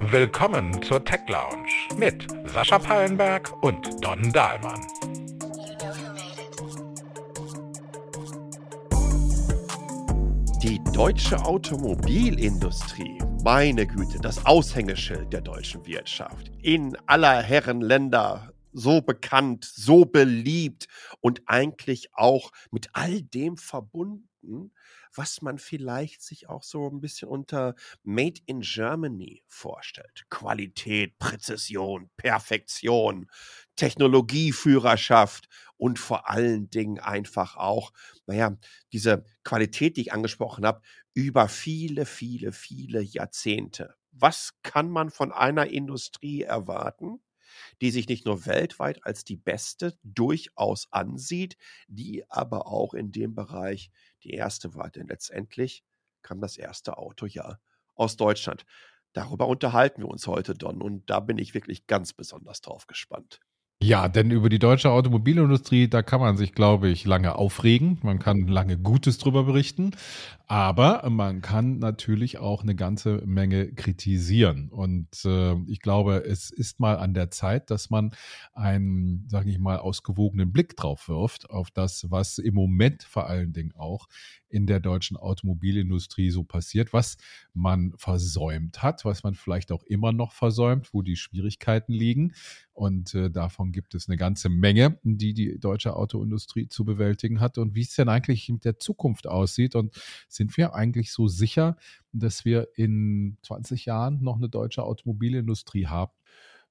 Willkommen zur Tech Lounge mit Sascha Pallenberg und Don Dahlmann. Die deutsche Automobilindustrie, meine Güte, das Aushängeschild der deutschen Wirtschaft. In aller Herren Länder so bekannt, so beliebt und eigentlich auch mit all dem verbunden, was man vielleicht sich auch so ein bisschen unter Made in Germany vorstellt. Qualität, Präzision, Perfektion, Technologieführerschaft und vor allen Dingen einfach auch, naja, diese Qualität, die ich angesprochen habe, über viele, viele, viele Jahrzehnte. Was kann man von einer Industrie erwarten? die sich nicht nur weltweit als die beste durchaus ansieht, die aber auch in dem Bereich die erste war. Denn letztendlich kam das erste Auto ja aus Deutschland. Darüber unterhalten wir uns heute, Don, und da bin ich wirklich ganz besonders drauf gespannt. Ja, denn über die deutsche Automobilindustrie, da kann man sich, glaube ich, lange aufregen. Man kann lange Gutes drüber berichten. Aber man kann natürlich auch eine ganze Menge kritisieren. Und äh, ich glaube, es ist mal an der Zeit, dass man einen, sage ich mal, ausgewogenen Blick drauf wirft, auf das, was im Moment vor allen Dingen auch in der deutschen Automobilindustrie so passiert, was man versäumt hat, was man vielleicht auch immer noch versäumt, wo die Schwierigkeiten liegen. Und äh, davon gibt es eine ganze Menge, die die deutsche Autoindustrie zu bewältigen hat. Und wie es denn eigentlich mit der Zukunft aussieht. Und sind wir eigentlich so sicher, dass wir in 20 Jahren noch eine deutsche Automobilindustrie haben?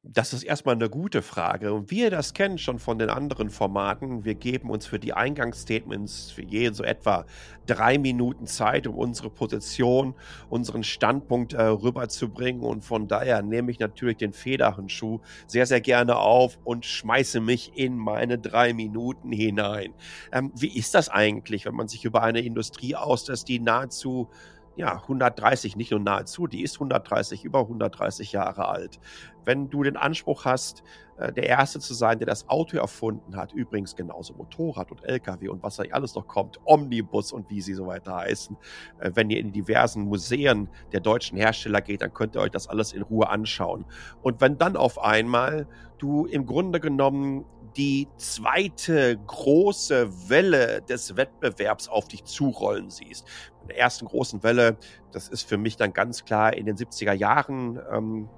Das ist erstmal eine gute Frage. Und wie ihr das kennt schon von den anderen Formaten, wir geben uns für die Eingangsstatements für jeden so etwa drei Minuten Zeit, um unsere Position, unseren Standpunkt äh, rüberzubringen. Und von daher nehme ich natürlich den Federhandschuh sehr, sehr gerne auf und schmeiße mich in meine drei Minuten hinein. Ähm, wie ist das eigentlich, wenn man sich über eine Industrie auslässt, die nahezu ja, 130, nicht nur nahezu, die ist 130, über 130 Jahre alt. Wenn du den Anspruch hast, äh, der Erste zu sein, der das Auto erfunden hat, übrigens genauso Motorrad und LKW und was da alles noch kommt, Omnibus und wie sie so weiter heißen, äh, wenn ihr in diversen Museen der deutschen Hersteller geht, dann könnt ihr euch das alles in Ruhe anschauen. Und wenn dann auf einmal du im Grunde genommen die zweite große Welle des Wettbewerbs auf dich zurollen siehst. In der ersten großen Welle, das ist für mich dann ganz klar in den 70er Jahren ähm,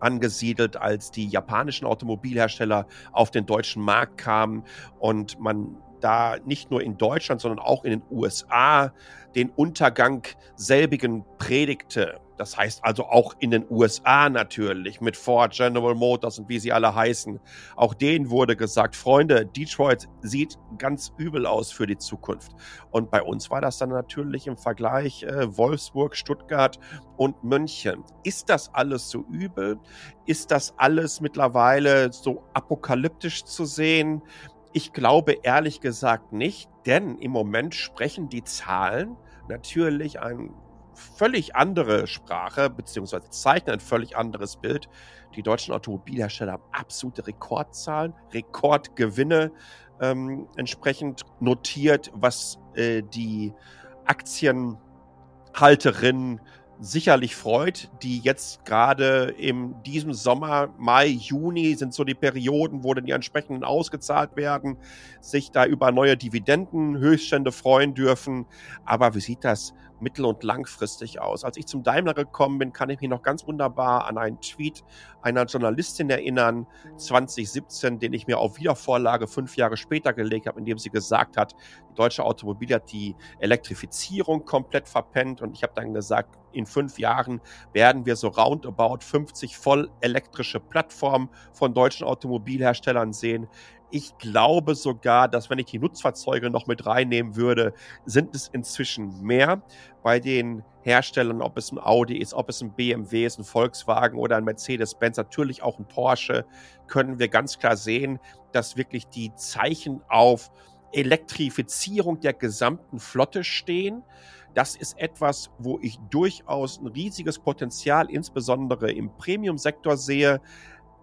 angesiedelt, als die japanischen Automobilhersteller auf den deutschen Markt kamen und man da nicht nur in Deutschland, sondern auch in den USA den Untergang selbigen predigte. Das heißt also auch in den USA natürlich mit Ford, General Motors und wie sie alle heißen. Auch denen wurde gesagt, Freunde, Detroit sieht ganz übel aus für die Zukunft. Und bei uns war das dann natürlich im Vergleich äh, Wolfsburg, Stuttgart und München. Ist das alles so übel? Ist das alles mittlerweile so apokalyptisch zu sehen? Ich glaube ehrlich gesagt nicht, denn im Moment sprechen die Zahlen natürlich ein völlig andere Sprache, beziehungsweise zeichnen ein völlig anderes Bild. Die deutschen Automobilhersteller haben absolute Rekordzahlen, Rekordgewinne ähm, entsprechend notiert, was äh, die Aktienhalterinnen sicherlich freut, die jetzt gerade in diesem Sommer, Mai, Juni sind so die Perioden, wo dann die entsprechenden ausgezahlt werden, sich da über neue Dividendenhöchststände freuen dürfen. Aber wie sieht das mittel- und langfristig aus. Als ich zum Daimler gekommen bin, kann ich mich noch ganz wunderbar an einen Tweet einer Journalistin erinnern, 2017, den ich mir auf Wiedervorlage fünf Jahre später gelegt habe, in dem sie gesagt hat, die deutsche Automobil hat die Elektrifizierung komplett verpennt und ich habe dann gesagt, in fünf Jahren werden wir so roundabout 50 voll elektrische Plattformen von deutschen Automobilherstellern sehen. Ich glaube sogar, dass wenn ich die Nutzfahrzeuge noch mit reinnehmen würde, sind es inzwischen mehr bei den Herstellern, ob es ein Audi ist, ob es ein BMW ist, ein Volkswagen oder ein Mercedes-Benz, natürlich auch ein Porsche, können wir ganz klar sehen, dass wirklich die Zeichen auf Elektrifizierung der gesamten Flotte stehen. Das ist etwas, wo ich durchaus ein riesiges Potenzial, insbesondere im Premium-Sektor sehe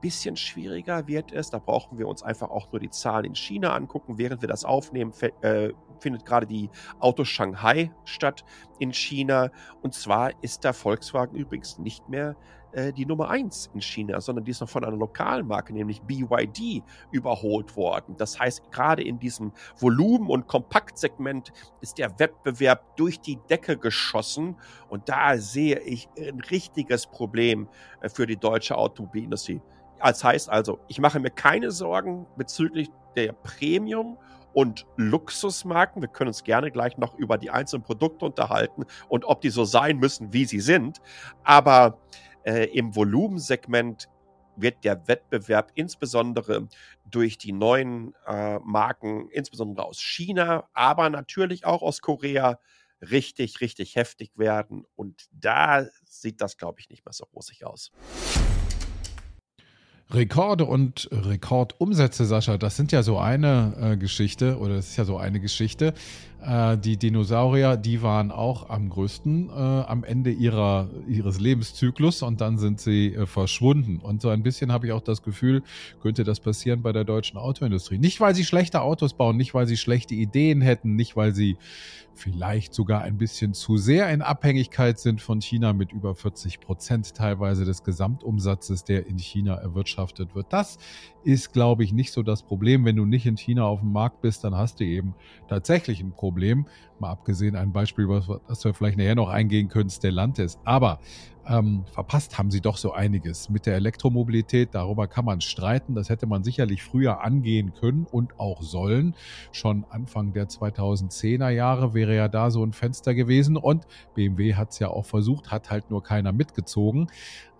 bisschen schwieriger wird es. Da brauchen wir uns einfach auch nur die Zahlen in China angucken. Während wir das aufnehmen, äh, findet gerade die Auto Shanghai statt in China. Und zwar ist da Volkswagen übrigens nicht mehr äh, die Nummer 1 in China, sondern die ist noch von einer lokalen Marke, nämlich BYD, überholt worden. Das heißt, gerade in diesem Volumen- und Kompaktsegment ist der Wettbewerb durch die Decke geschossen. Und da sehe ich ein richtiges Problem äh, für die deutsche Automobilindustrie. Das heißt also, ich mache mir keine Sorgen bezüglich der Premium- und Luxusmarken. Wir können uns gerne gleich noch über die einzelnen Produkte unterhalten und ob die so sein müssen, wie sie sind. Aber äh, Im Volumensegment wird der Wettbewerb insbesondere durch die neuen äh, Marken, insbesondere aus China, aber natürlich auch aus Korea, richtig, richtig heftig werden. Und da sieht das, glaube ich, nicht mehr so rosig aus. Rekorde und Rekordumsätze, Sascha, das sind ja so eine äh, Geschichte oder das ist ja so eine Geschichte. Äh, die Dinosaurier, die waren auch am größten äh, am Ende ihrer, ihres Lebenszyklus und dann sind sie äh, verschwunden. Und so ein bisschen habe ich auch das Gefühl, könnte das passieren bei der deutschen Autoindustrie. Nicht, weil sie schlechte Autos bauen, nicht, weil sie schlechte Ideen hätten, nicht, weil sie vielleicht sogar ein bisschen zu sehr in Abhängigkeit sind von China mit über 40 Prozent teilweise des Gesamtumsatzes, der in China erwirtschaftet wird. Das ist, glaube ich, nicht so das Problem. Wenn du nicht in China auf dem Markt bist, dann hast du eben tatsächlich ein Problem. Mal abgesehen ein Beispiel, was, was wir vielleicht nachher noch eingehen können, Stellantis. Aber ähm, verpasst haben sie doch so einiges. Mit der Elektromobilität, darüber kann man streiten. Das hätte man sicherlich früher angehen können und auch sollen. Schon Anfang der 2010er Jahre wäre ja da so ein Fenster gewesen und BMW hat es ja auch versucht, hat halt nur keiner mitgezogen.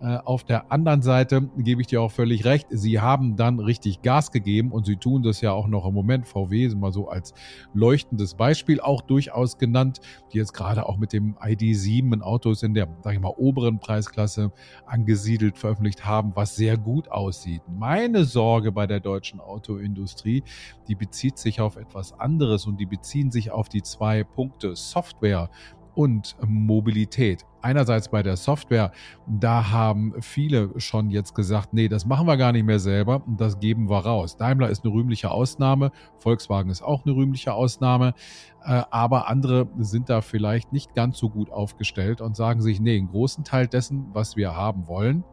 Äh, auf der anderen Seite gebe ich dir auch völlig recht. Sie haben dann richtig Gas gegeben und sie tun das ja auch noch im Moment. VW ist mal so als leuchtendes Beispiel auch durchaus genannt, die jetzt gerade auch mit dem ID7 ein Auto ist in der, sag ich mal, oberen Preisklasse angesiedelt, veröffentlicht haben, was sehr gut aussieht. Meine Sorge bei der deutschen Autoindustrie, die bezieht sich auf etwas anderes und die beziehen sich auf die zwei Punkte Software und Mobilität. Einerseits bei der Software, da haben viele schon jetzt gesagt, nee, das machen wir gar nicht mehr selber, das geben wir raus. Daimler ist eine rühmliche Ausnahme, Volkswagen ist auch eine rühmliche Ausnahme, äh, aber andere sind da vielleicht nicht ganz so gut aufgestellt und sagen sich, nee, einen großen Teil dessen, was wir haben wollen,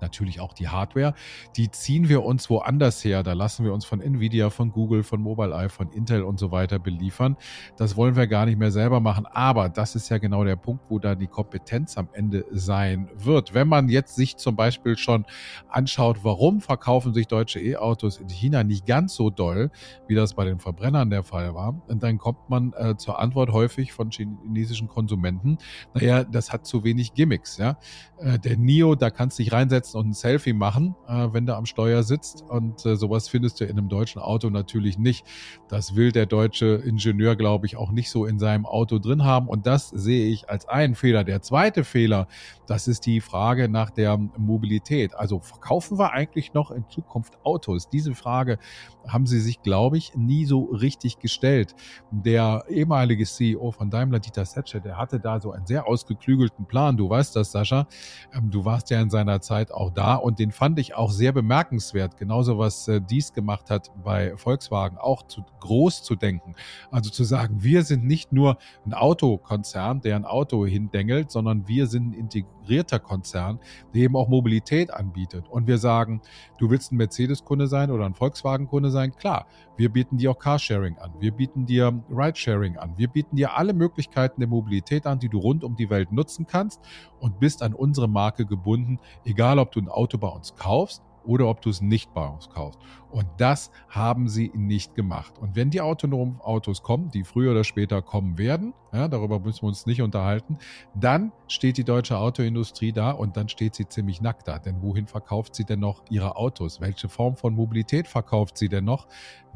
natürlich auch die Hardware. Die ziehen wir uns woanders her. Da lassen wir uns von Nvidia, von Google, von Mobileye, von Intel und so weiter beliefern. Das wollen wir gar nicht mehr selber machen. Aber das ist ja genau der Punkt, wo da die Kompetenz am Ende sein wird. Wenn man jetzt sich zum Beispiel schon anschaut, warum verkaufen sich deutsche E-Autos in China nicht ganz so doll, wie das bei den Verbrennern der Fall war, dann kommt man äh, zur Antwort häufig von chinesischen Konsumenten, naja, das hat zu wenig Gimmicks. Ja? Äh, der NIO, da kannst du dich reinsetzen, hinsetzen und ein Selfie machen, äh, wenn du am Steuer sitzt. Und äh, sowas findest du in einem deutschen Auto natürlich nicht. Das will der deutsche Ingenieur, glaube ich, auch nicht so in seinem Auto drin haben. Und das sehe ich als einen Fehler. Der zweite Fehler, das ist die Frage nach der Mobilität. Also verkaufen wir eigentlich noch in Zukunft Autos? Diese Frage haben sie sich, glaube ich, nie so richtig gestellt. Der ehemalige CEO von Daimler, Dieter Setsche, der hatte da so einen sehr ausgeklügelten Plan. Du weißt das, Sascha. Ähm, du warst ja in seiner Zeit auch da und den fand ich auch sehr bemerkenswert. Genauso was äh, dies gemacht hat bei Volkswagen, auch zu groß zu denken. Also zu sagen, wir sind nicht nur ein Autokonzern, der ein Auto hindengelt, sondern wir sind ein integrierter Konzern, der eben auch Mobilität anbietet. Und wir sagen, du willst ein Mercedes-Kunde sein oder ein Volkswagen-Kunde sein, klar, wir bieten dir auch Carsharing an, wir bieten dir Ridesharing an, wir bieten dir alle Möglichkeiten der Mobilität an, die du rund um die Welt nutzen kannst und bist an unsere Marke gebunden, egal ob du ein Auto bei uns kaufst oder ob du es nicht bei uns kaufst. Und das haben sie nicht gemacht. Und wenn die autonomen Autos kommen, die früher oder später kommen werden, ja, darüber müssen wir uns nicht unterhalten, dann steht die deutsche Autoindustrie da und dann steht sie ziemlich nackt da. Denn wohin verkauft sie denn noch ihre Autos? Welche Form von Mobilität verkauft sie denn noch,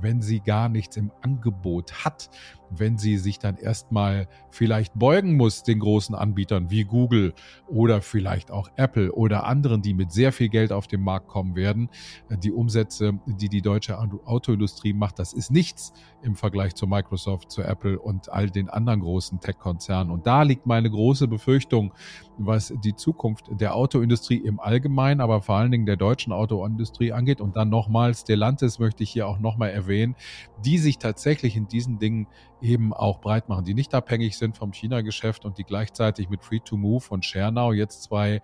wenn sie gar nichts im Angebot hat? Wenn sie sich dann erstmal vielleicht beugen muss den großen Anbietern wie Google oder vielleicht auch Apple oder anderen, die mit sehr viel Geld auf den Markt kommen werden, die Umsätze, die die deutsche Autoindustrie macht, das ist nichts im Vergleich zu Microsoft, zu Apple und all den anderen großen Tech-Konzernen. Und da liegt meine große Befürchtung, was die Zukunft der Autoindustrie im Allgemeinen, aber vor allen Dingen der deutschen Autoindustrie angeht. Und dann nochmal Stellantis möchte ich hier auch nochmal erwähnen, die sich tatsächlich in diesen Dingen eben auch breit machen, die nicht abhängig sind vom China-Geschäft und die gleichzeitig mit Free2Move und ShareNow jetzt zwei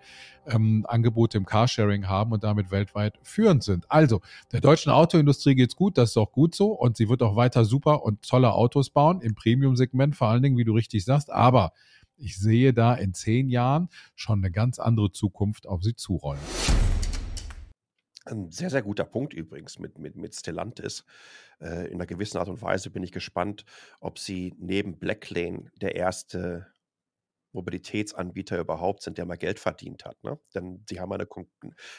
ähm, Angebote im Carsharing haben und damit weltweit führend sind. Also, der deutschen Autoindustrie geht's gut, das ist auch gut so und sie wird auch weiter super und tolle Autos bauen im Premium-Segment, vor allen Dingen, wie du richtig sagst. Aber ich sehe da in zehn Jahren schon eine ganz andere Zukunft auf sie zurollen. Ein sehr, sehr guter Punkt übrigens mit, mit, mit Stellantis. Äh, in einer gewissen Art und Weise bin ich gespannt, ob sie neben Blacklane der erste Mobilitätsanbieter überhaupt sind, der mal Geld verdient hat. Ne? Denn sie haben eine,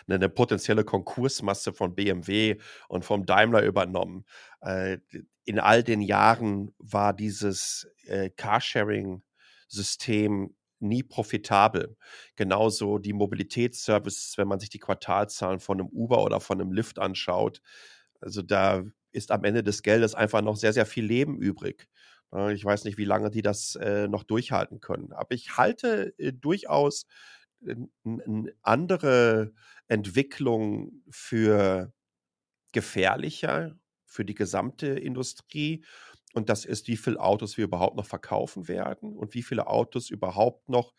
eine, potenzielle Konkursmasse von BMW und vom Daimler übernommen. Äh, in all den Jahren war dieses äh, Carsharing-System nie profitabel. Genauso die Mobilitätsservices, wenn man sich die Quartalzahlen von einem Uber oder von einem Lyft anschaut. Also da ist am Ende des Geldes einfach noch sehr, sehr viel Leben übrig. Äh, ich weiß nicht, wie lange die das äh, noch durchhalten können. Aber ich halte äh, durchaus eine andere Entwicklung für gefährlicher für die gesamte Industrie. Und das ist, wie viele Autos wir überhaupt noch verkaufen werden und wie viele Autos überhaupt noch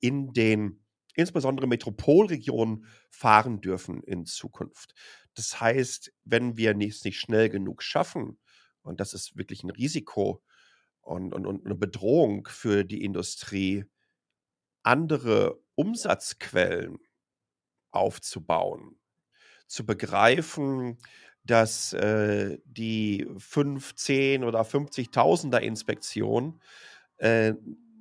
in den insbesondere Metropolregionen fahren dürfen in Zukunft. Das heißt, wenn wir es nicht schnell genug schaffen, und das ist wirklich ein Risiko, und, und, und eine Bedrohung für die Industrie, andere Umsatzquellen aufzubauen, zu begreifen, dass äh, die 5, 10 oder 50.000er Inspektion äh,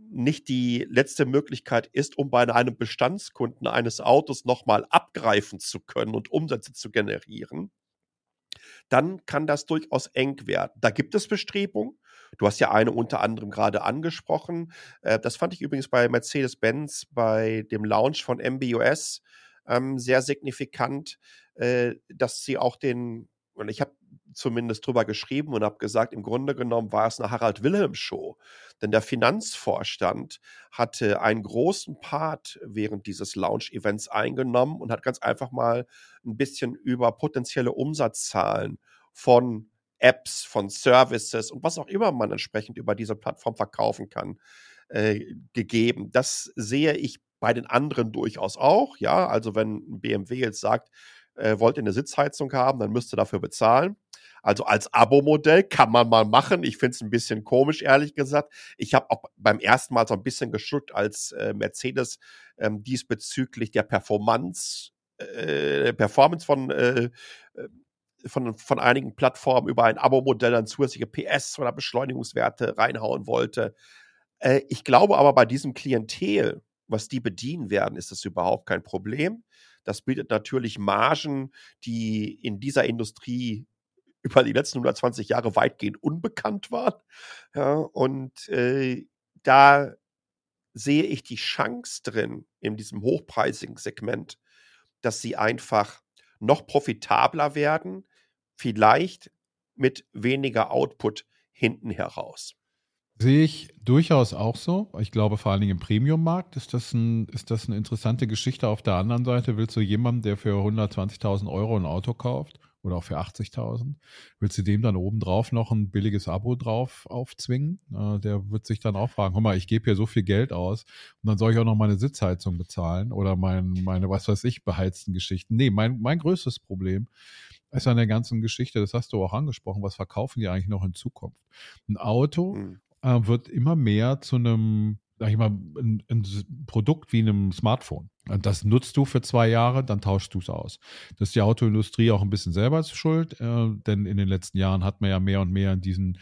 nicht die letzte Möglichkeit ist, um bei einem Bestandskunden eines Autos nochmal abgreifen zu können und Umsätze zu generieren, dann kann das durchaus eng werden. Da gibt es Bestrebungen. Du hast ja eine unter anderem gerade angesprochen. Äh, das fand ich übrigens bei Mercedes-Benz bei dem Launch von MBUS ähm, sehr signifikant, äh, dass sie auch den, und ich habe zumindest drüber geschrieben und habe gesagt, im Grunde genommen war es eine Harald Wilhelm Show. Denn der Finanzvorstand hatte einen großen Part während dieses Launch-Events eingenommen und hat ganz einfach mal ein bisschen über potenzielle Umsatzzahlen von Apps, von Services und was auch immer man entsprechend über diese Plattform verkaufen kann, äh, gegeben. Das sehe ich bei den anderen durchaus auch. Ja, also wenn BMW jetzt sagt, äh, wollt ihr eine Sitzheizung haben, dann müsst ihr dafür bezahlen. Also als Abo-Modell kann man mal machen. Ich finde es ein bisschen komisch, ehrlich gesagt. Ich habe auch beim ersten Mal so ein bisschen geschluckt, als äh, Mercedes ähm, diesbezüglich der Performance, äh, Performance von äh, äh von, von einigen Plattformen über ein Abo-Modell dann zusätzliche PS oder Beschleunigungswerte reinhauen wollte. Äh, ich glaube aber bei diesem Klientel, was die bedienen werden, ist das überhaupt kein Problem. Das bietet natürlich Margen, die in dieser Industrie über die letzten 120 Jahre weitgehend unbekannt waren. Ja, und äh, da sehe ich die Chance drin in diesem hochpreisigen Segment, dass sie einfach noch profitabler werden, vielleicht mit weniger Output hinten heraus. Sehe ich durchaus auch so. Ich glaube, vor allen Dingen im Premium-Markt ist, das ist das eine interessante Geschichte. Auf der anderen Seite willst du jemanden, der für 120.000 Euro ein Auto kauft oder auch für 80.000, willst du dem dann obendrauf noch ein billiges Abo drauf aufzwingen? Äh, der wird sich dann auch fragen, guck mal, ich gebe hier so viel Geld aus und dann soll ich auch noch meine Sitzheizung bezahlen oder mein, meine, was weiß ich, beheizten Geschichten. Nee, mein, mein größtes Problem ist an der ganzen Geschichte, das hast du auch angesprochen, was verkaufen die eigentlich noch in Zukunft? Ein Auto mhm. äh, wird immer mehr zu einem, sag ich mal, ein, ein Produkt wie einem Smartphone. Das nutzt du für zwei Jahre, dann tauschst du es aus. Das ist die Autoindustrie auch ein bisschen selber schuld, äh, denn in den letzten Jahren hat man ja mehr und mehr in diesen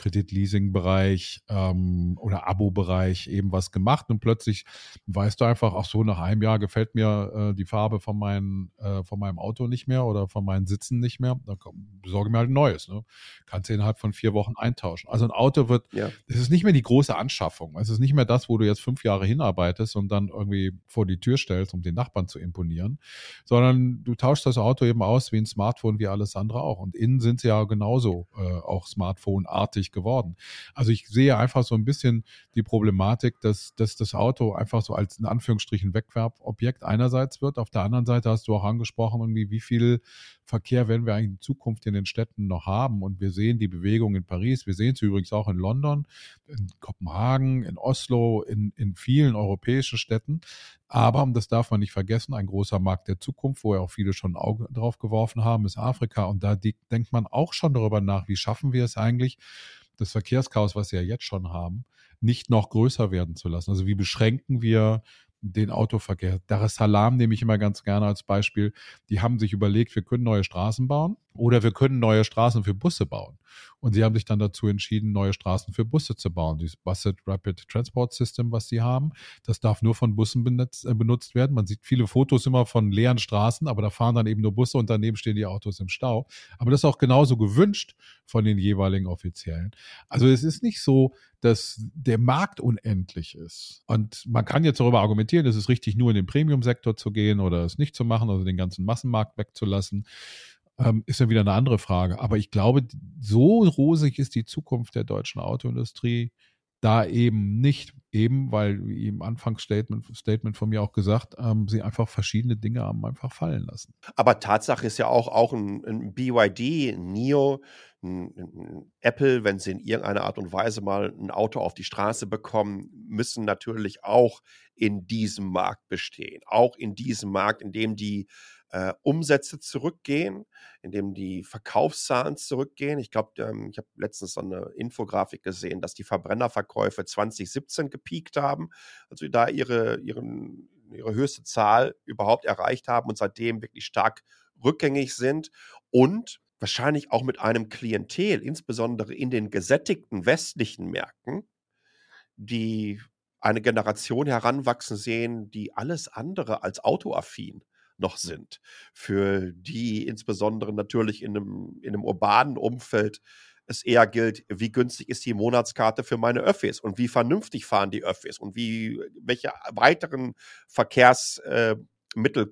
Kreditleasing-Bereich ähm, oder Abo-Bereich eben was gemacht und plötzlich weißt du einfach, ach so, nach einem Jahr gefällt mir äh, die Farbe von, mein, äh, von meinem Auto nicht mehr oder von meinen Sitzen nicht mehr, dann besorge mir halt ein neues. Ne? Kannst du innerhalb von vier Wochen eintauschen. Also ein Auto wird, es ja. ist nicht mehr die große Anschaffung. Es ist nicht mehr das, wo du jetzt fünf Jahre hinarbeitest und dann irgendwie vor die Tür stellst, um den Nachbarn zu imponieren, sondern du tauschst das Auto eben aus wie ein Smartphone, wie alles andere auch. Und innen sind sie ja genauso äh, auch Smartphone-artig nicht geworden. Also ich sehe einfach so ein bisschen die Problematik, dass, dass das Auto einfach so als in Anführungsstrichen Wegwerbobjekt einerseits wird. Auf der anderen Seite hast du auch angesprochen, irgendwie, wie viel Verkehr werden wir eigentlich in Zukunft in den Städten noch haben. Und wir sehen die Bewegung in Paris, wir sehen es übrigens auch in London, in Kopenhagen, in Oslo, in, in vielen europäischen Städten. Aber, und das darf man nicht vergessen, ein großer Markt der Zukunft, wo ja auch viele schon ein Auge drauf geworfen haben, ist Afrika. Und da denkt man auch schon darüber nach, wie schaffen wir es eigentlich, das Verkehrschaos, was wir ja jetzt schon haben, nicht noch größer werden zu lassen. Also wie beschränken wir den Autoverkehr. Dar es Salaam nehme ich immer ganz gerne als Beispiel. Die haben sich überlegt, wir können neue Straßen bauen oder wir können neue Straßen für Busse bauen. Und sie haben sich dann dazu entschieden, neue Straßen für Busse zu bauen. Dieses Busset Rapid Transport System, was sie haben, das darf nur von Bussen benutzt, äh, benutzt werden. Man sieht viele Fotos immer von leeren Straßen, aber da fahren dann eben nur Busse und daneben stehen die Autos im Stau. Aber das ist auch genauso gewünscht von den jeweiligen Offiziellen. Also es ist nicht so, dass der Markt unendlich ist. Und man kann jetzt darüber argumentieren, es ist richtig, nur in den Premium-Sektor zu gehen oder es nicht zu machen, also den ganzen Massenmarkt wegzulassen ähm, ist ja wieder eine andere Frage. Aber ich glaube, so rosig ist die Zukunft der deutschen Autoindustrie da eben nicht, eben weil, wie im Anfangsstatement Statement von mir auch gesagt, ähm, sie einfach verschiedene Dinge haben einfach fallen lassen. Aber Tatsache ist ja auch, auch ein, ein BYD, ein NIO, ein, ein Apple, wenn sie in irgendeiner Art und Weise mal ein Auto auf die Straße bekommen, müssen natürlich auch in diesem Markt bestehen. Auch in diesem Markt, in dem die äh, Umsätze zurückgehen, indem die Verkaufszahlen zurückgehen. Ich glaube, ähm, ich habe letztens so eine Infografik gesehen, dass die Verbrennerverkäufe 2017 gepiekt haben, also da ihre, ihren, ihre höchste Zahl überhaupt erreicht haben und seitdem wirklich stark rückgängig sind und wahrscheinlich auch mit einem Klientel, insbesondere in den gesättigten westlichen Märkten, die eine Generation heranwachsen sehen, die alles andere als autoaffin noch sind, für die insbesondere natürlich in einem, in einem urbanen Umfeld es eher gilt, wie günstig ist die Monatskarte für meine Öffis und wie vernünftig fahren die Öffis und wie, welche weiteren Verkehrs, äh,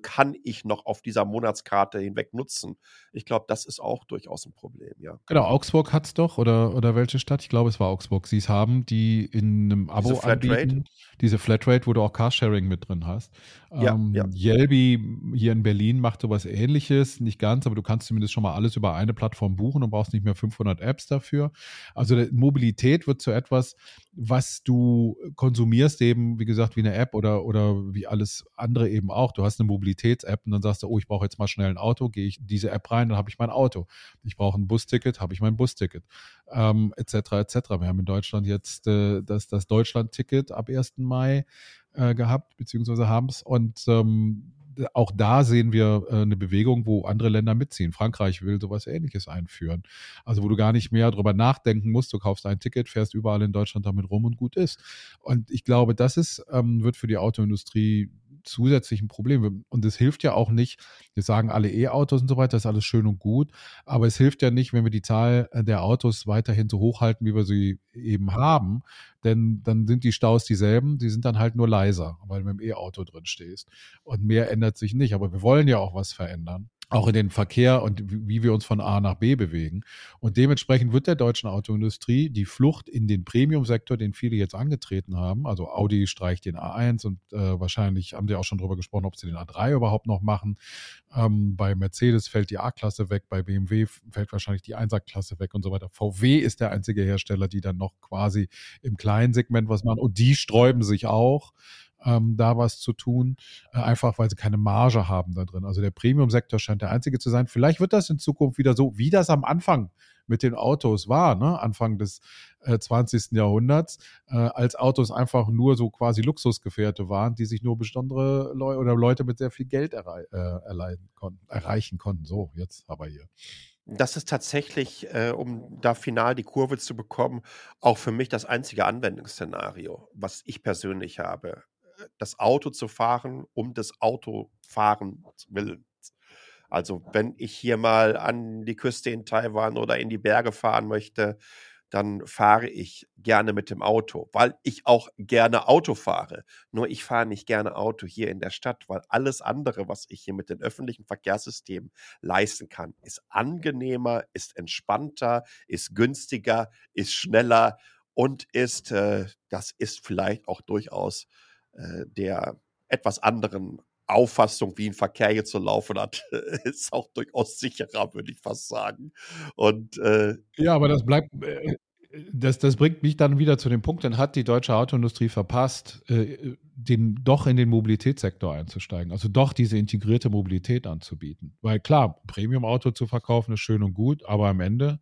kann ich noch auf dieser Monatskarte hinweg nutzen? Ich glaube, das ist auch durchaus ein Problem, ja. Genau, Augsburg hat es doch, oder, oder welche Stadt? Ich glaube, es war Augsburg. Sie es haben, die in einem Abo diese Flatrate? Diese Flatrate, wo du auch Carsharing mit drin hast. Ja, ähm, ja. Yelby hier in Berlin macht sowas ähnliches, nicht ganz, aber du kannst zumindest schon mal alles über eine Plattform buchen und brauchst nicht mehr 500 Apps dafür. Also Mobilität wird zu etwas, was du konsumierst, eben, wie gesagt, wie eine App oder, oder wie alles andere eben auch. Du hast eine Mobilitäts-App und dann sagst du, oh, ich brauche jetzt mal schnell ein Auto, gehe ich in diese App rein, dann habe ich mein Auto. Ich brauche ein Busticket, habe ich mein Busticket, ähm, etc. etc. Wir haben in Deutschland jetzt äh, das, das Deutschland-Ticket ab 1. Mai äh, gehabt, beziehungsweise haben es und ähm, auch da sehen wir äh, eine Bewegung, wo andere Länder mitziehen. Frankreich will sowas ähnliches einführen. Also wo du gar nicht mehr drüber nachdenken musst, du kaufst ein Ticket, fährst überall in Deutschland damit rum und gut ist. Und ich glaube, das ist, ähm, wird für die Autoindustrie zusätzlich ein Problem. Und es hilft ja auch nicht, wir sagen alle E-Autos und so weiter, das ist alles schön und gut, aber es hilft ja nicht, wenn wir die Zahl äh, der Autos weiterhin so hoch halten, wie wir sie eben haben, denn dann sind die Staus dieselben, die sind dann halt nur leiser, weil du mit dem E-Auto drin stehst. Und mehr ändert sich nicht, aber wir wollen ja auch was verändern auch in den Verkehr und wie wir uns von A nach B bewegen. Und dementsprechend wird der deutschen Autoindustrie die Flucht in den Premium-Sektor, den viele jetzt angetreten haben, also Audi streicht den A1 und äh, wahrscheinlich haben sie auch schon drüber gesprochen, ob sie den A3 überhaupt noch machen. Ähm, bei Mercedes fällt die A-Klasse weg, bei BMW fällt wahrscheinlich die 1er-Klasse weg und so weiter. VW ist der einzige Hersteller, die dann noch quasi im kleinen Segment was machen und die sträuben sich auch ähm, da was zu tun, äh, einfach weil sie keine Marge haben da drin. Also der Premium-Sektor scheint der einzige zu sein. Vielleicht wird das in Zukunft wieder so, wie das am Anfang mit den Autos war, ne? Anfang des äh, 20. Jahrhunderts, äh, als Autos einfach nur so quasi Luxusgefährte waren, die sich nur besondere Leute oder Leute mit sehr viel Geld errei äh, konnten, erreichen konnten. So, jetzt aber hier. Das ist tatsächlich, äh, um da final die Kurve zu bekommen, auch für mich das einzige Anwendungsszenario, was ich persönlich habe das Auto zu fahren, um des Autofahren willen. Also wenn ich hier mal an die Küste in Taiwan oder in die Berge fahren möchte, dann fahre ich gerne mit dem Auto, weil ich auch gerne Auto fahre. Nur ich fahre nicht gerne Auto hier in der Stadt, weil alles andere, was ich hier mit den öffentlichen Verkehrssystemen leisten kann, ist angenehmer, ist entspannter, ist günstiger, ist schneller und ist, äh, das ist vielleicht auch durchaus äh, der etwas anderen Auffassung, wie ein Verkehr jetzt zu laufen hat, ist auch durchaus sicherer, würde ich fast sagen. Und äh, ja, aber das bleibt. Äh, das, das bringt mich dann wieder zu dem Punkt, dann hat die deutsche Autoindustrie verpasst, äh, den, doch in den Mobilitätssektor einzusteigen, also doch diese integrierte Mobilität anzubieten. Weil klar, Premium-Auto zu verkaufen ist schön und gut, aber am Ende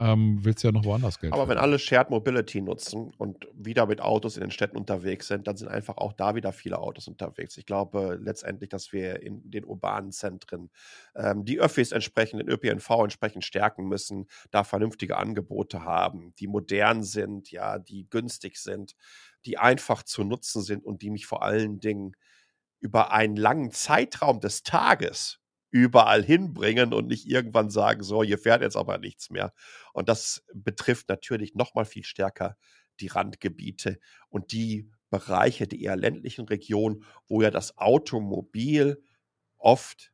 ähm, willst du ja noch woanders Geld. Aber wenn alle Shared Mobility nutzen und wieder mit Autos in den Städten unterwegs sind, dann sind einfach auch da wieder viele Autos unterwegs. Ich glaube letztendlich, dass wir in den urbanen Zentren ähm, die Öffis entsprechend, den ÖPNV entsprechend stärken müssen, da vernünftige Angebote haben, die modern sind, ja, die günstig sind, die einfach zu nutzen sind und die mich vor allen Dingen über einen langen Zeitraum des Tages überall hinbringen und nicht irgendwann sagen, so, hier fährt jetzt aber nichts mehr. Und das betrifft natürlich noch mal viel stärker die Randgebiete und die Bereiche, die eher ländlichen Regionen, wo ja das Automobil oft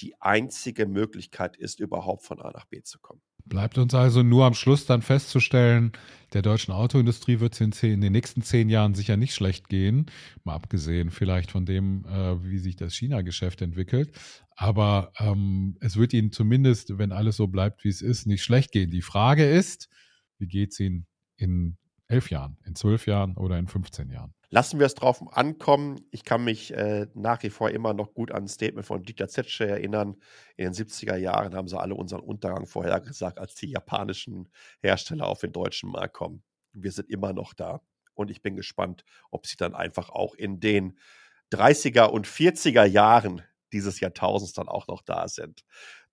die einzige Möglichkeit ist, überhaupt von A nach B zu kommen. Bleibt uns also nur am Schluss dann festzustellen, der deutschen Autoindustrie wird es in, den nächsten zehn Jahren sicher nicht schlecht gehen, mal abgesehen vielleicht von dem, äh, wie sich das China-Geschäft entwickelt. Aber ähm, es wird ihnen zumindest, wenn alles so bleibt, wie es ist, nicht schlecht gehen. Die Frage ist, wie geht es ihnen in elf Jahren, in zwölf Jahren oder in 15 Jahren? Lassen wir es drauf ankommen. Ich kann mich äh, nach wie vor immer noch gut an ein Statement von Dieter Zetsche erinnern. In den 70er Jahren haben sie alle unseren Untergang vorhergesagt, als die japanischen Hersteller auf den deutschen Markt kommen. Wir sind immer noch da. Und ich bin gespannt, ob sie dann einfach auch in den 30er und 40er Jahren dieses Jahrtausends dann auch noch da sind.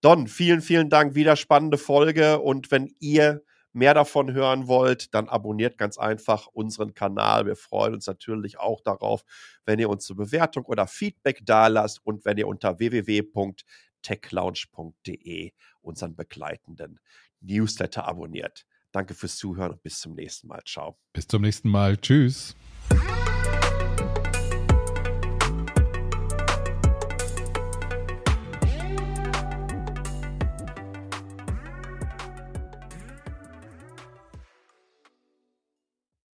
Don, vielen, vielen Dank. Wieder spannende Folge. Und wenn ihr mehr davon hören wollt, dann abonniert ganz einfach unseren Kanal. Wir freuen uns natürlich auch darauf, wenn ihr uns eine Bewertung oder Feedback dalasst und wenn ihr unter www.techlounge.de unseren begleitenden Newsletter abonniert. Danke fürs Zuhören und bis zum nächsten Mal. Ciao. Bis zum nächsten Mal. Tschüss.